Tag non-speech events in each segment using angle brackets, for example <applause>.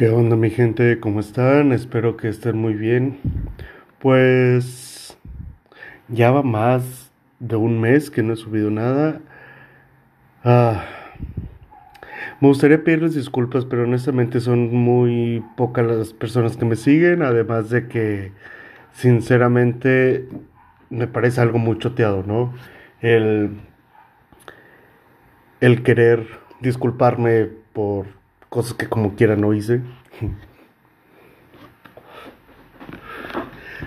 ¿Qué onda mi gente? ¿Cómo están? Espero que estén muy bien. Pues ya va más de un mes que no he subido nada. Ah, me gustaría pedirles disculpas, pero honestamente son muy pocas las personas que me siguen, además de que sinceramente me parece algo muy choteado, ¿no? El, el querer disculparme por cosas que como quiera no hice.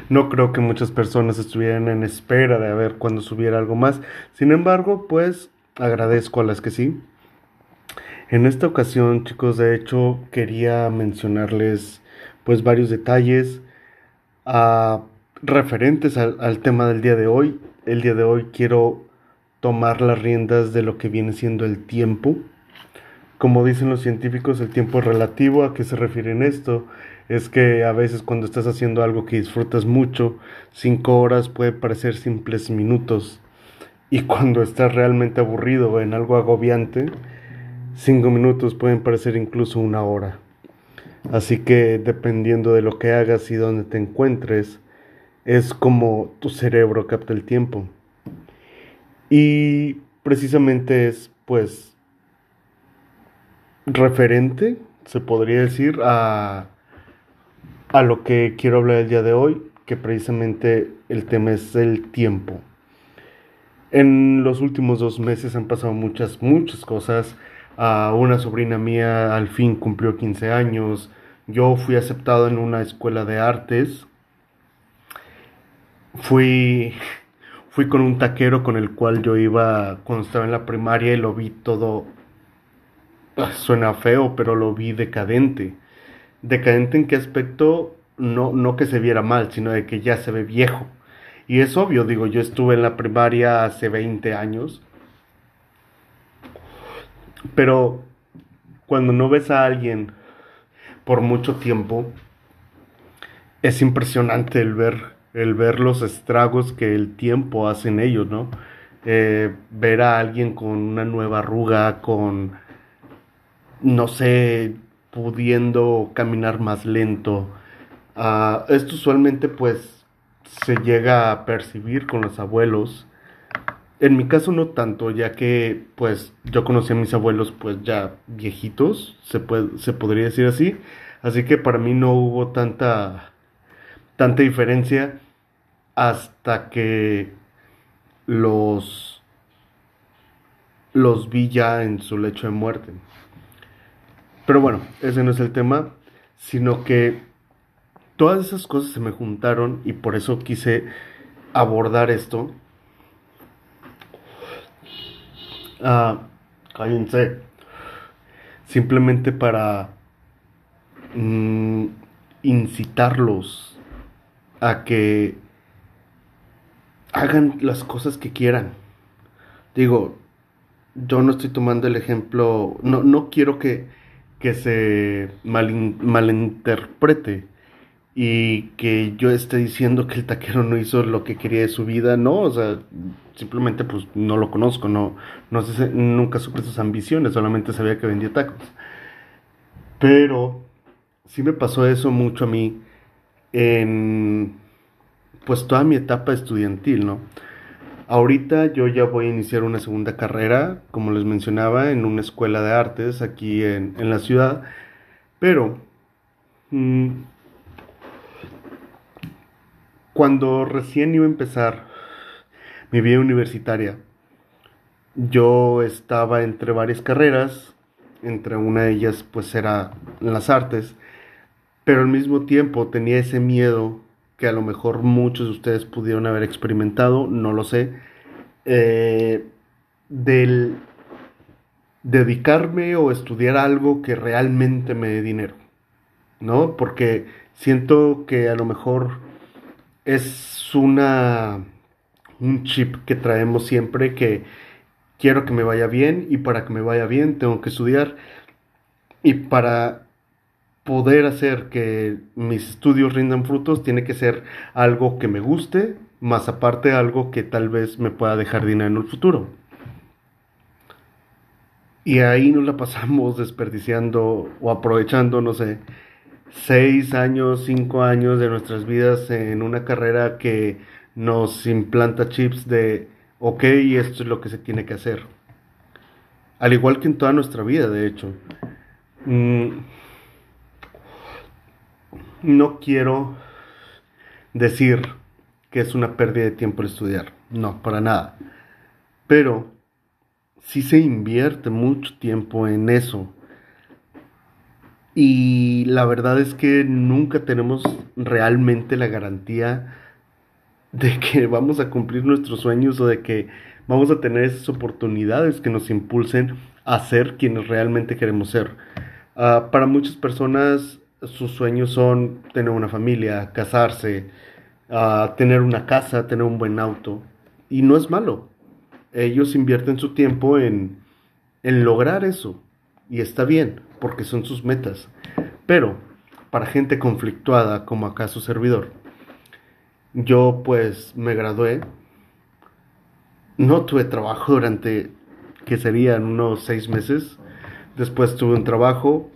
No creo que muchas personas estuvieran en espera de ver cuando subiera algo más. Sin embargo, pues agradezco a las que sí. En esta ocasión, chicos, de hecho, quería mencionarles pues varios detalles uh, referentes al tema del día de hoy. El día de hoy quiero tomar las riendas de lo que viene siendo el tiempo. Como dicen los científicos, el tiempo es relativo. ¿A qué se refieren esto? Es que a veces cuando estás haciendo algo que disfrutas mucho, cinco horas puede parecer simples minutos. Y cuando estás realmente aburrido en algo agobiante, cinco minutos pueden parecer incluso una hora. Así que dependiendo de lo que hagas y dónde te encuentres, es como tu cerebro capta el tiempo. Y precisamente es pues referente, se podría decir, a, a lo que quiero hablar el día de hoy, que precisamente el tema es el tiempo. En los últimos dos meses han pasado muchas, muchas cosas. una sobrina mía al fin cumplió 15 años. Yo fui aceptado en una escuela de artes. Fui, fui con un taquero con el cual yo iba cuando estaba en la primaria y lo vi todo <laughs> suena feo, pero lo vi decadente. ¿Decadente en qué aspecto? No, no que se viera mal, sino de que ya se ve viejo. Y es obvio, digo, yo estuve en la primaria hace 20 años. Pero cuando no ves a alguien por mucho tiempo, es impresionante el ver, el ver los estragos que el tiempo hace en ellos, ¿no? Eh, ver a alguien con una nueva arruga, con no sé, pudiendo caminar más lento. Uh, esto usualmente pues se llega a percibir con los abuelos. En mi caso no tanto, ya que pues yo conocí a mis abuelos pues ya viejitos, se, puede, se podría decir así. Así que para mí no hubo tanta, tanta diferencia hasta que los, los vi ya en su lecho de muerte. Pero bueno, ese no es el tema, sino que todas esas cosas se me juntaron y por eso quise abordar esto. Ah, cállense. Simplemente para mm, incitarlos a que hagan las cosas que quieran. Digo, yo no estoy tomando el ejemplo, no, no quiero que que se malinterprete y que yo esté diciendo que el taquero no hizo lo que quería de su vida, no, o sea, simplemente pues no lo conozco, no, no sé, nunca supe sus ambiciones, solamente sabía que vendía tacos. Pero sí me pasó eso mucho a mí en pues toda mi etapa estudiantil, ¿no? Ahorita yo ya voy a iniciar una segunda carrera, como les mencionaba, en una escuela de artes aquí en, la ciudad, pero mm, cuando recién iba a empezar mi vida universitaria, yo estaba entre varias carreras, entre una de ellas pues era las artes, pero al mismo tiempo tenía ese miedo que a lo mejor muchos de ustedes pudieron haber experimentado, no lo sé, eh, del dedicarme o estudiar algo que realmente me dé dinero, ¿no? Porque siento que a lo mejor es una un chip que traemos siempre que quiero que me vaya bien y para que me vaya bien tengo que estudiar y para poder hacer que mis estudios rindan frutos tiene que ser algo que me guste, más aparte algo que tal vez me pueda dejar dinero en el futuro. Y ahí nos la pasamos <laughs> desperdiciando o aprovechando, no sé, seis años, cinco años de nuestras vidas en una carrera que nos implanta chips de, ok, esto es lo que se tiene que hacer. Al igual que en toda nuestra vida, de hecho. Mm, no quiero decir que es una pérdida de tiempo el estudiar. No, para nada. Pero si se invierte mucho tiempo en eso. Y la verdad es que nunca tenemos realmente la garantía de que <laughs> vamos a cumplir nuestros sueños o de que vamos a tener esas oportunidades que nos impulsen a ser quienes realmente queremos ser. Ah, para muchas personas sus sueños son tener una familia, casarse, ah, tener una casa, tener un buen auto. Y no es malo ellos invierten su tiempo en, en lograr eso. Y está bien, porque son sus metas. Pero, para gente conflictuada como acá su servidor, yo pues me gradué, no tuve trabajo durante, que serían unos seis meses, después tuve un trabajo,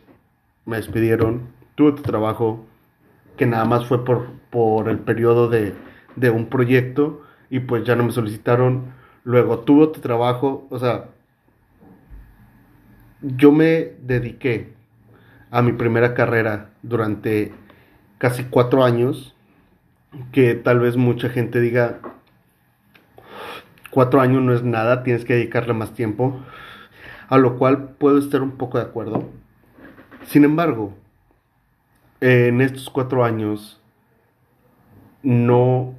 me despidieron, tuve otro trabajo, que nada más fue por, por el periodo de, de un proyecto, y pues ya no me solicitaron luego tuvo tu trabajo, o sea, yo me dediqué a mi primera carrera durante casi cuatro años, que tal vez mucha gente diga, cuatro años no es nada, tienes que dedicarle más tiempo, a lo cual puedo estar un poco de acuerdo. Sin embargo, en estos cuatro años no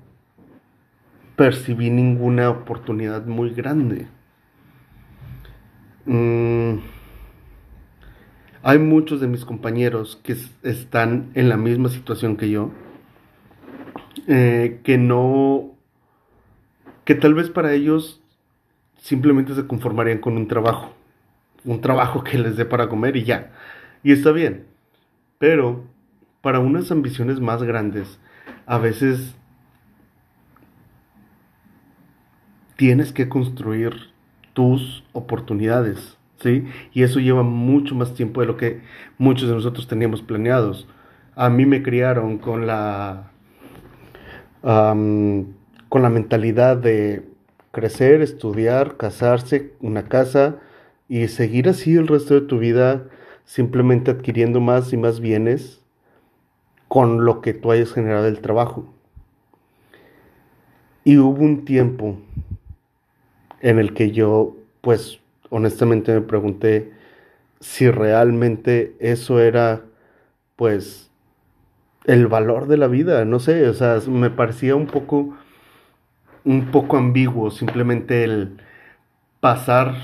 percibí ninguna oportunidad muy grande. Mm, hay muchos de mis compañeros que están en la misma situación que yo, eh, que no, que tal vez para ellos simplemente se conformarían con un trabajo, un trabajo que les dé para comer y ya, y está bien, pero para unas ambiciones más grandes, a veces tienes que construir tus oportunidades, ¿sí? Y eso lleva mucho más tiempo de lo que muchos de nosotros teníamos planeados. A mí me criaron con la, con la mentalidad de crecer, estudiar, casarse, una casa y seguir así el resto de tu vida simplemente adquiriendo más y más bienes con lo que tú hayas generado del trabajo. Y hubo un tiempo en el que yo, pues, honestamente me pregunté si realmente eso era, pues, el valor de la vida, no sé, o sea, me parecía un poco, un poco ambiguo simplemente el pasar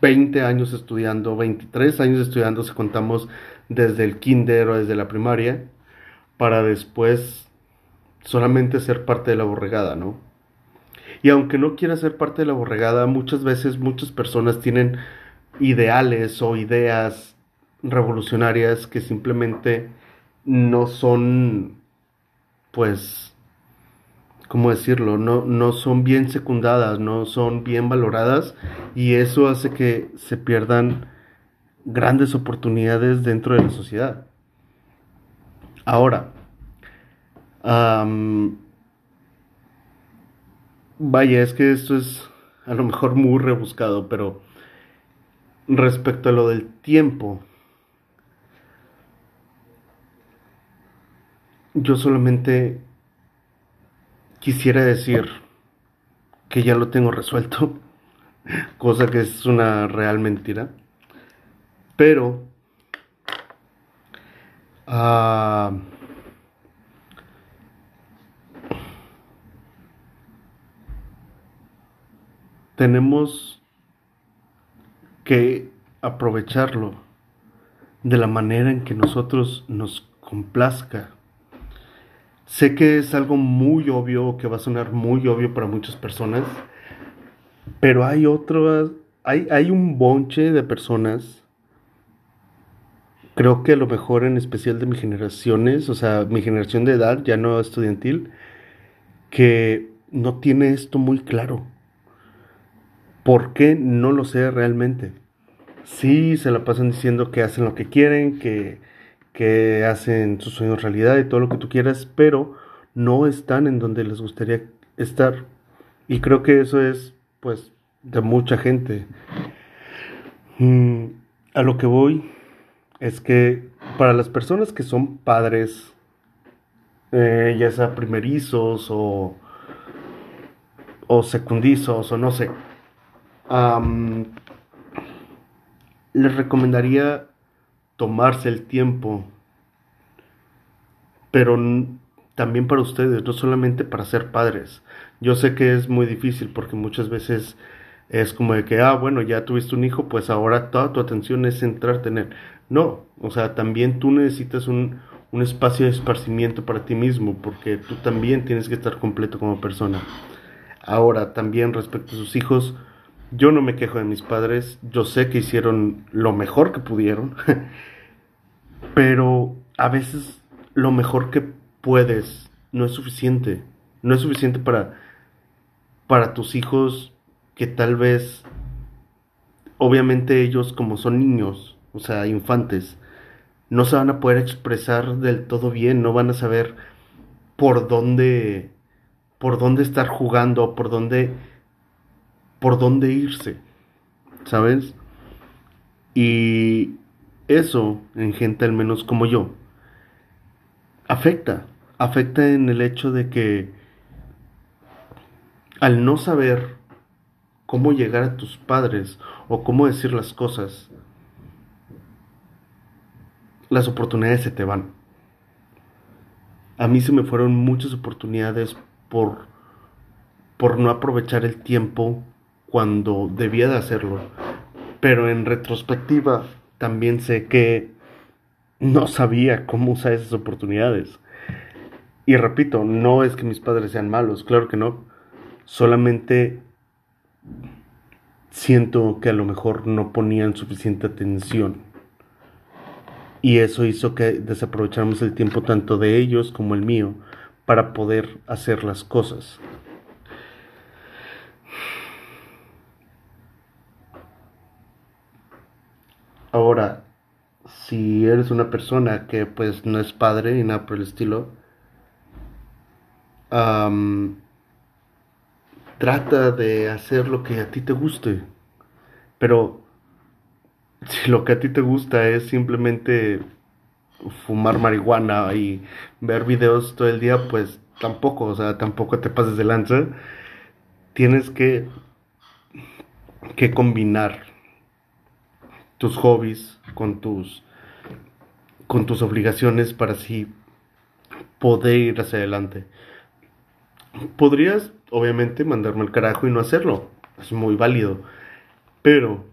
20 años estudiando, 23 años estudiando, si contamos desde el kinder o desde la primaria, para después solamente ser parte de la borregada, ¿no? Y aunque no quiera ser parte de la borregada, muchas veces muchas personas tienen ideales o ideas revolucionarias que simplemente no son, pues, ¿cómo decirlo? No, no son bien secundadas, no son bien valoradas y eso hace que se pierdan grandes oportunidades dentro de la sociedad. Ahora, Vaya, es que esto es a lo mejor muy rebuscado, pero respecto a lo del tiempo, yo solamente quisiera decir que ya lo tengo resuelto, <laughs> cosa que es una real mentira, pero... Uh, tenemos que aprovecharlo de la manera en que nosotros nos complazca. Sé que es algo muy obvio, que va a sonar muy obvio para muchas personas, pero hay otro, hay, hay un bonche de personas, creo que a lo mejor en especial de mis generaciones, o sea, mi generación de edad, ya no estudiantil, que no tiene esto muy claro ¿Por qué? No lo sé realmente. Sí, se la pasan diciendo que hacen lo que quieren, que, que hacen sus sueños realidad y todo lo que tú quieras, pero no están en donde les gustaría estar. Y creo que eso es, pues, de mucha gente. Mm, a lo que voy es que para las personas que son padres, eh, ya sea primerizos o, o secundizos o no sé, les recomendaría tomarse el tiempo, pero también para ustedes, no solamente para ser padres. Yo sé que es muy difícil porque muchas veces es como de que, ah, bueno, ya tuviste un hijo, pues ahora toda tu atención es centrarte en él. No, o sea, también tú necesitas un, un espacio de esparcimiento para ti mismo, porque tú también tienes que estar completo como persona. Ahora, también respecto a sus hijos, yo no me quejo de mis padres, yo sé que hicieron lo mejor que pudieron, <laughs> pero a veces lo mejor que puedes no es suficiente, no es suficiente para, para tus hijos que tal vez, obviamente ellos como son niños, o sea, infantes, no se van a poder expresar del todo bien, no van a saber por dónde, por dónde estar jugando, por dónde, por dónde irse, ¿sabes? Y eso, en gente al menos como yo, afecta, afecta en el hecho de que al no saber cómo llegar a tus padres o cómo decir las cosas, las oportunidades se te van. A mí se me fueron muchas oportunidades por, por no aprovechar el tiempo cuando debía de hacerlo. Pero en retrospectiva también sé que no sabía cómo usar esas oportunidades. Y repito, no es que mis padres sean malos, claro que no. Solamente siento que a lo mejor no ponían suficiente atención. Y eso hizo que desaprovecháramos el tiempo tanto de ellos como el mío para poder hacer las cosas. Ahora, eres una persona que pues no es padre ni nada por el estilo, trata de hacer lo que a ti te guste. Pero si lo que a ti te gusta es simplemente fumar marihuana y ver videos todo el día, pues tampoco, o sea, tampoco te pases de lanza. Tienes que, que combinar tus hobbies con tus, con tus obligaciones para así poder ir hacia adelante. Podrías, obviamente, mandarme el carajo y no hacerlo. Es muy válido. Pero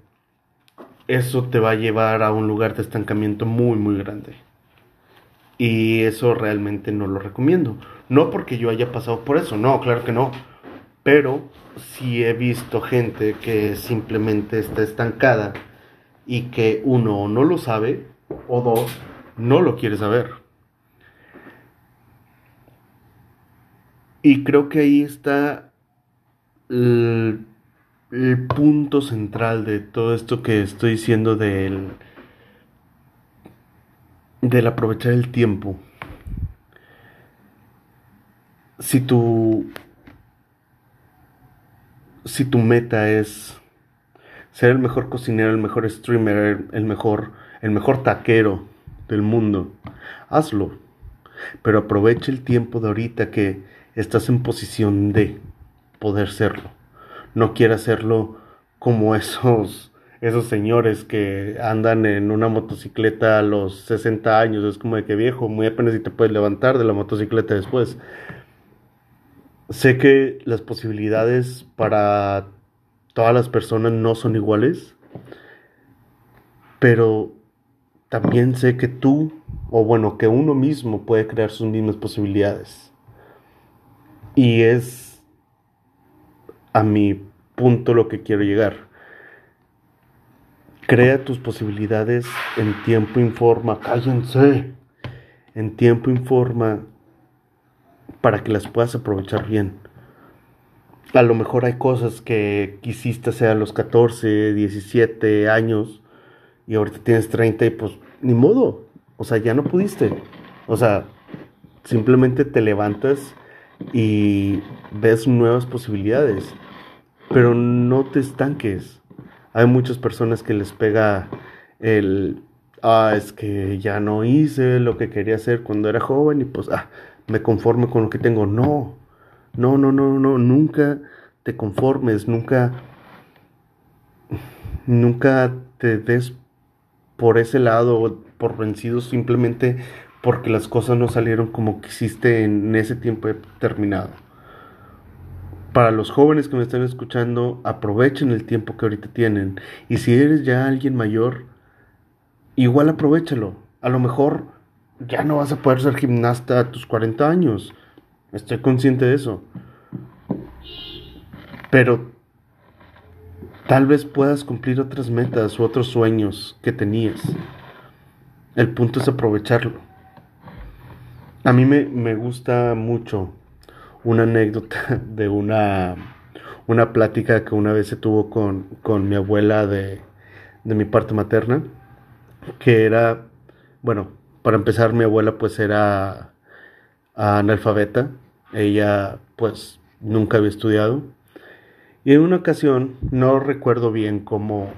eso te va a llevar a un lugar de estancamiento muy, muy grande. Y eso realmente no lo recomiendo. No porque yo haya pasado por eso, no, claro que no. Pero sí he visto gente que simplemente está estancada y que uno no lo sabe o dos no lo quiere saber. Y creo que ahí está el, punto central de todo esto que estoy diciendo del, del aprovechar el tiempo. Si tu, si tu meta es ser el mejor cocinero, el mejor streamer, el mejor, el mejor taquero del mundo, hazlo. Pero aprovecha el tiempo de ahorita que estás en posición de poder serlo. No quieras hacerlo como esos, esos señores que andan en una motocicleta a los 60 años. Es como de que viejo, muy apenas si te puedes levantar de la motocicleta después. Sé que las posibilidades para todas las personas no son iguales, pero también sé que tú, o bueno, que uno mismo puede crear sus mismas posibilidades. Y es a mi punto lo que quiero llegar. Crea tus posibilidades en tiempo informa. Cállense. En tiempo informa para que las puedas aprovechar bien. a lo mejor hay cosas que quisiste hacer a los 14, 17 años y ahorita tienes 30 y pues ni modo, o sea, ya no pudiste. O sea, simplemente te levantas y ves nuevas posibilidades, pero no te estanques. Hay muchas personas que les pega el, ah, es que ya no hice lo que quería hacer cuando era joven y pues, ah, me conformo con lo que tengo. No, no, no, no, no, nunca te conformes, nunca, nunca te des por ese lado, por vencido simplemente porque las cosas no salieron como quisiste en ese tiempo determinado. Para los jóvenes que me están escuchando, aprovechen el tiempo que ahorita tienen. Y si eres ya alguien mayor, igual aprovechalo. A lo mejor ya no vas a poder ser gimnasta a tus 40 años. Estoy consciente de eso. Pero tal vez puedas cumplir otras metas u otros sueños que tenías. El punto es aprovecharlo. A mí me, me gusta mucho una anécdota <laughs> de una, una plática que una vez se tuvo con, con mi abuela de, de mi parte materna, que era, bueno, para empezar mi abuela pues era analfabeta ella pues nunca había estudiado. Y en una ocasión, no recuerdo bien cómo,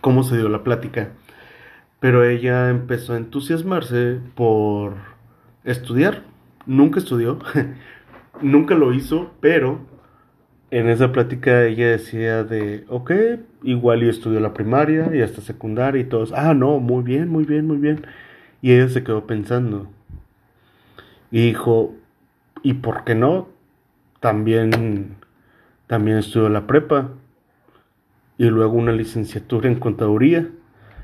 cómo se dio la plática, pero ella empezó a entusiasmarse por estudiar. Nunca estudió, <laughs> nunca lo hizo, pero en esa plática ella decía de, ok, igual y estudió la primaria y hasta secundaria y todos, ah, no, muy bien, muy bien, muy bien. Y ella se quedó pensando, y dijo, ¿y por qué no? También, también estudió la prepa y luego una licenciatura en contaduría.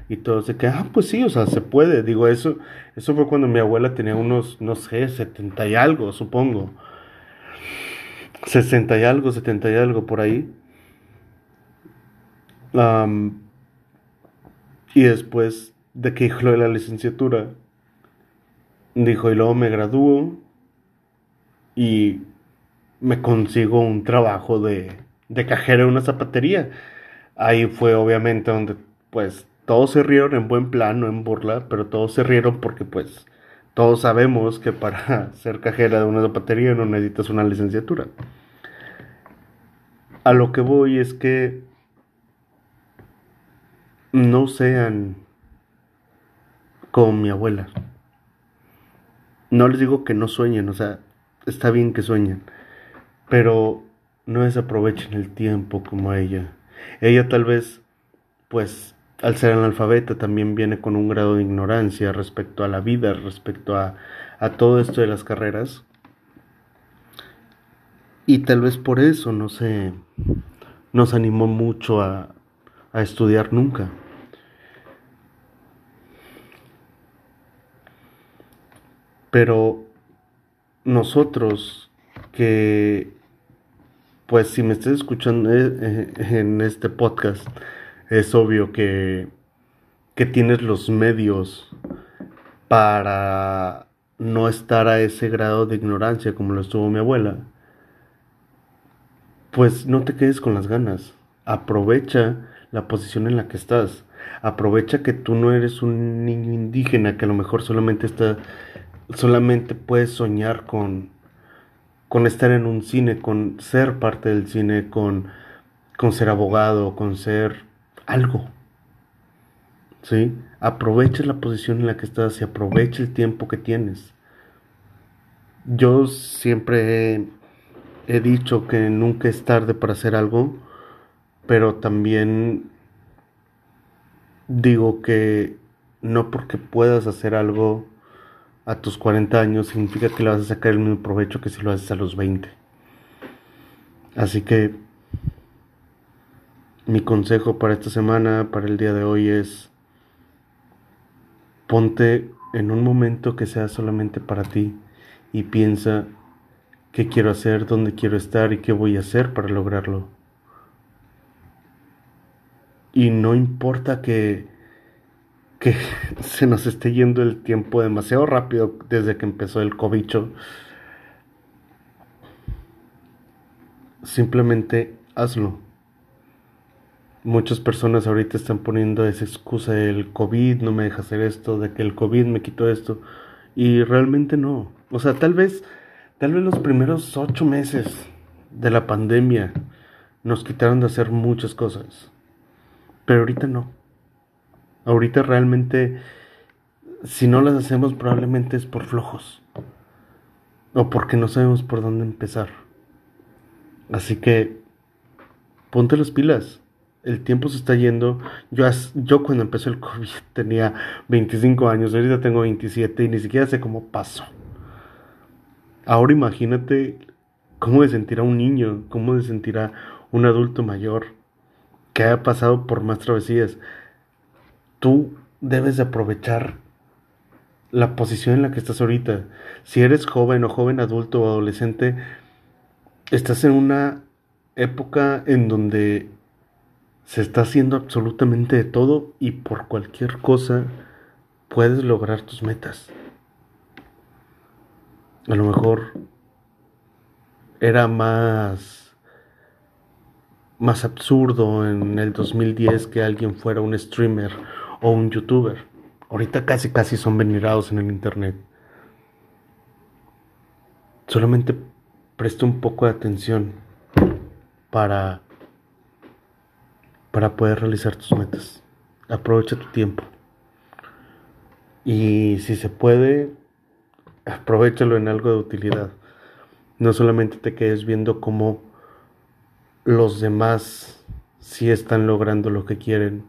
Y todo se que, ah, pues sí, o sea, se puede. Digo, eso, eso fue cuando mi abuela tenía unos, no sé, setenta y algo, supongo. Sesenta y algo, setenta y algo por ahí. y después de que de la licenciatura, Dijo, y luego me gradúo y me consigo un trabajo de, de en una zapatería. Ahí fue obviamente donde pues todos se rieron en buen plan, no en burla, pero todos se rieron porque pues todos sabemos que para <laughs> ser cajera de una zapatería no necesitas una licenciatura. A lo que voy es que no sean como mi abuela. No les digo que no sueñen, o sea, está bien que sueñen, pero no desaprovechen el tiempo como ella. Ella tal vez, pues, al ser analfabeta también viene con un grado de ignorancia respecto a la vida, respecto a, a todo esto de las carreras. Y tal vez por eso no se nos animó mucho a, a estudiar nunca. Pero nosotros que, pues si me estás escuchando eh, eh, en este podcast, es obvio que, que tienes los medios para no estar a ese grado de ignorancia como lo estuvo mi abuela, pues no te quedes con las ganas. Aprovecha la posición en la que estás. Aprovecha que tú no eres un niño indígena que a lo mejor solamente está solamente puedes soñar con, con estar en un cine, con ser parte del cine, con, con ser abogado, con ser algo. ¿Sí? Aprovecha la posición en la que estás y aprovecha el tiempo que tienes. Yo siempre he, he dicho que nunca es tarde para hacer algo, pero también digo que no porque puedas hacer algo a tus 40 años significa que le vas a sacar el mismo provecho que si lo haces a los 20. Así que mi consejo para esta semana, para el día de hoy es ponte en un momento que sea solamente para ti y piensa qué quiero hacer, dónde quiero estar y qué voy a hacer para lograrlo. Y no importa que que <laughs> se nos esté yendo el tiempo demasiado rápido desde que empezó el cobicho. simplemente hazlo. Muchas personas ahorita están poniendo esa excusa del COVID no me deja hacer esto, de que el COVID me quitó esto. Y realmente no. O sea, tal vez, tal vez los primeros ocho meses de la pandemia nos quitaron de hacer muchas cosas. Pero ahorita no. Ahorita realmente, si no las hacemos, probablemente es por flojos. O porque no sabemos por dónde empezar. Así que, ponte las pilas. El tiempo se está yendo. Yo, yo cuando empezó el COVID <laughs> tenía 25 años, ahorita tengo 27 y ni siquiera sé cómo pasó. Ahora imagínate cómo se sentirá un niño, cómo se sentirá un adulto mayor que haya pasado por más travesías. Tú debes de aprovechar la posición en la que estás ahorita. Si eres joven o joven adulto o adolescente, estás en una época en donde se está haciendo absolutamente de todo y por cualquier cosa puedes lograr tus metas. A lo mejor era más más absurdo en el 2010 que alguien fuera un streamer o un youtuber. Ahorita casi casi son venerados en el internet. Solamente presta un poco de atención para para poder realizar tus metas. Aprovecha tu tiempo. Y si se puede, aprovechalo en algo de utilidad. No solamente te quedes viendo cómo los demás sí están logrando lo que quieren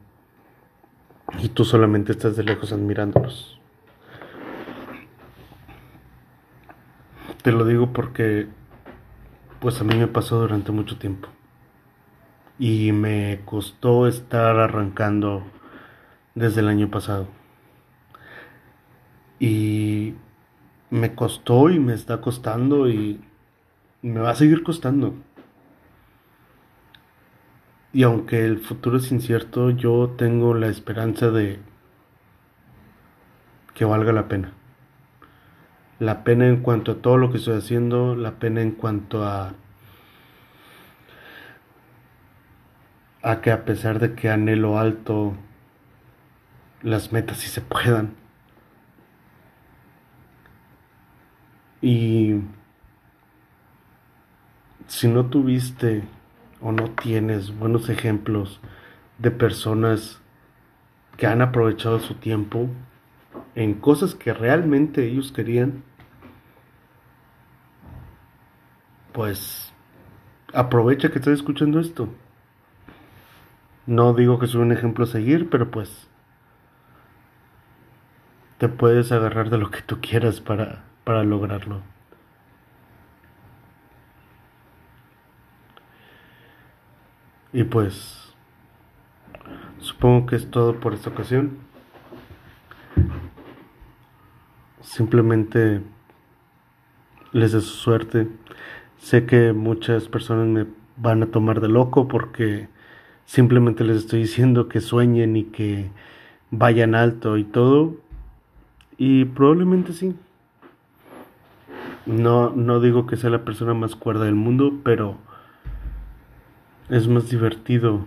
y tú solamente estás de lejos admirándolos. Te lo digo porque pues a mí me pasó durante mucho tiempo y me costó estar arrancando desde el año pasado. Y me costó y me está costando y me va a seguir costando. Y aunque el futuro es incierto, yo tengo la esperanza de que valga la pena. La pena en cuanto a todo lo que estoy haciendo, la pena en cuanto a a que a pesar de que anhelo alto las metas sí se puedan. Y si no tuviste o no tienes buenos ejemplos de personas que han aprovechado su tiempo en cosas que realmente ellos querían, pues aprovecha que estás escuchando esto. No digo que soy un ejemplo a seguir, pero pues te puedes agarrar de lo que tú quieras para, para lograrlo. Y pues supongo que es todo por esta ocasión. Simplemente les deseo suerte. Sé que muchas personas me van a tomar de loco porque simplemente les estoy diciendo que sueñen y que vayan alto y todo. Y probablemente sí. No, no digo que sea la persona más cuerda del mundo, pero es más divertido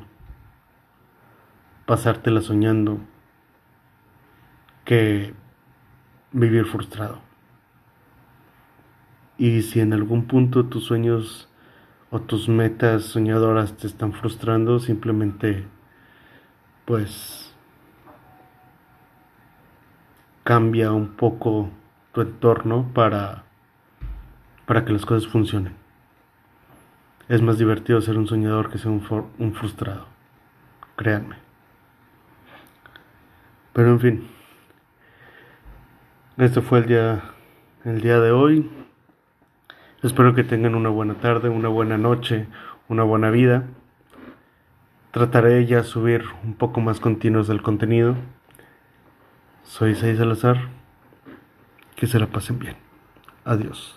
pasártela soñando que vivir frustrado. Y si en algún punto tus sueños o tus metas soñadoras te están frustrando, simplemente pues cambia un poco tu entorno para para que las cosas funcionen. Es más divertido ser un soñador que ser un, frustrado. Créanme. Pero en fin. Esto fue el día, el día de hoy. Espero que tengan una buena tarde, una buena noche, una buena vida. Trataré ya subir un poco más continuos del contenido. Soy Isaí Salazar. Que se la pasen bien. Adiós.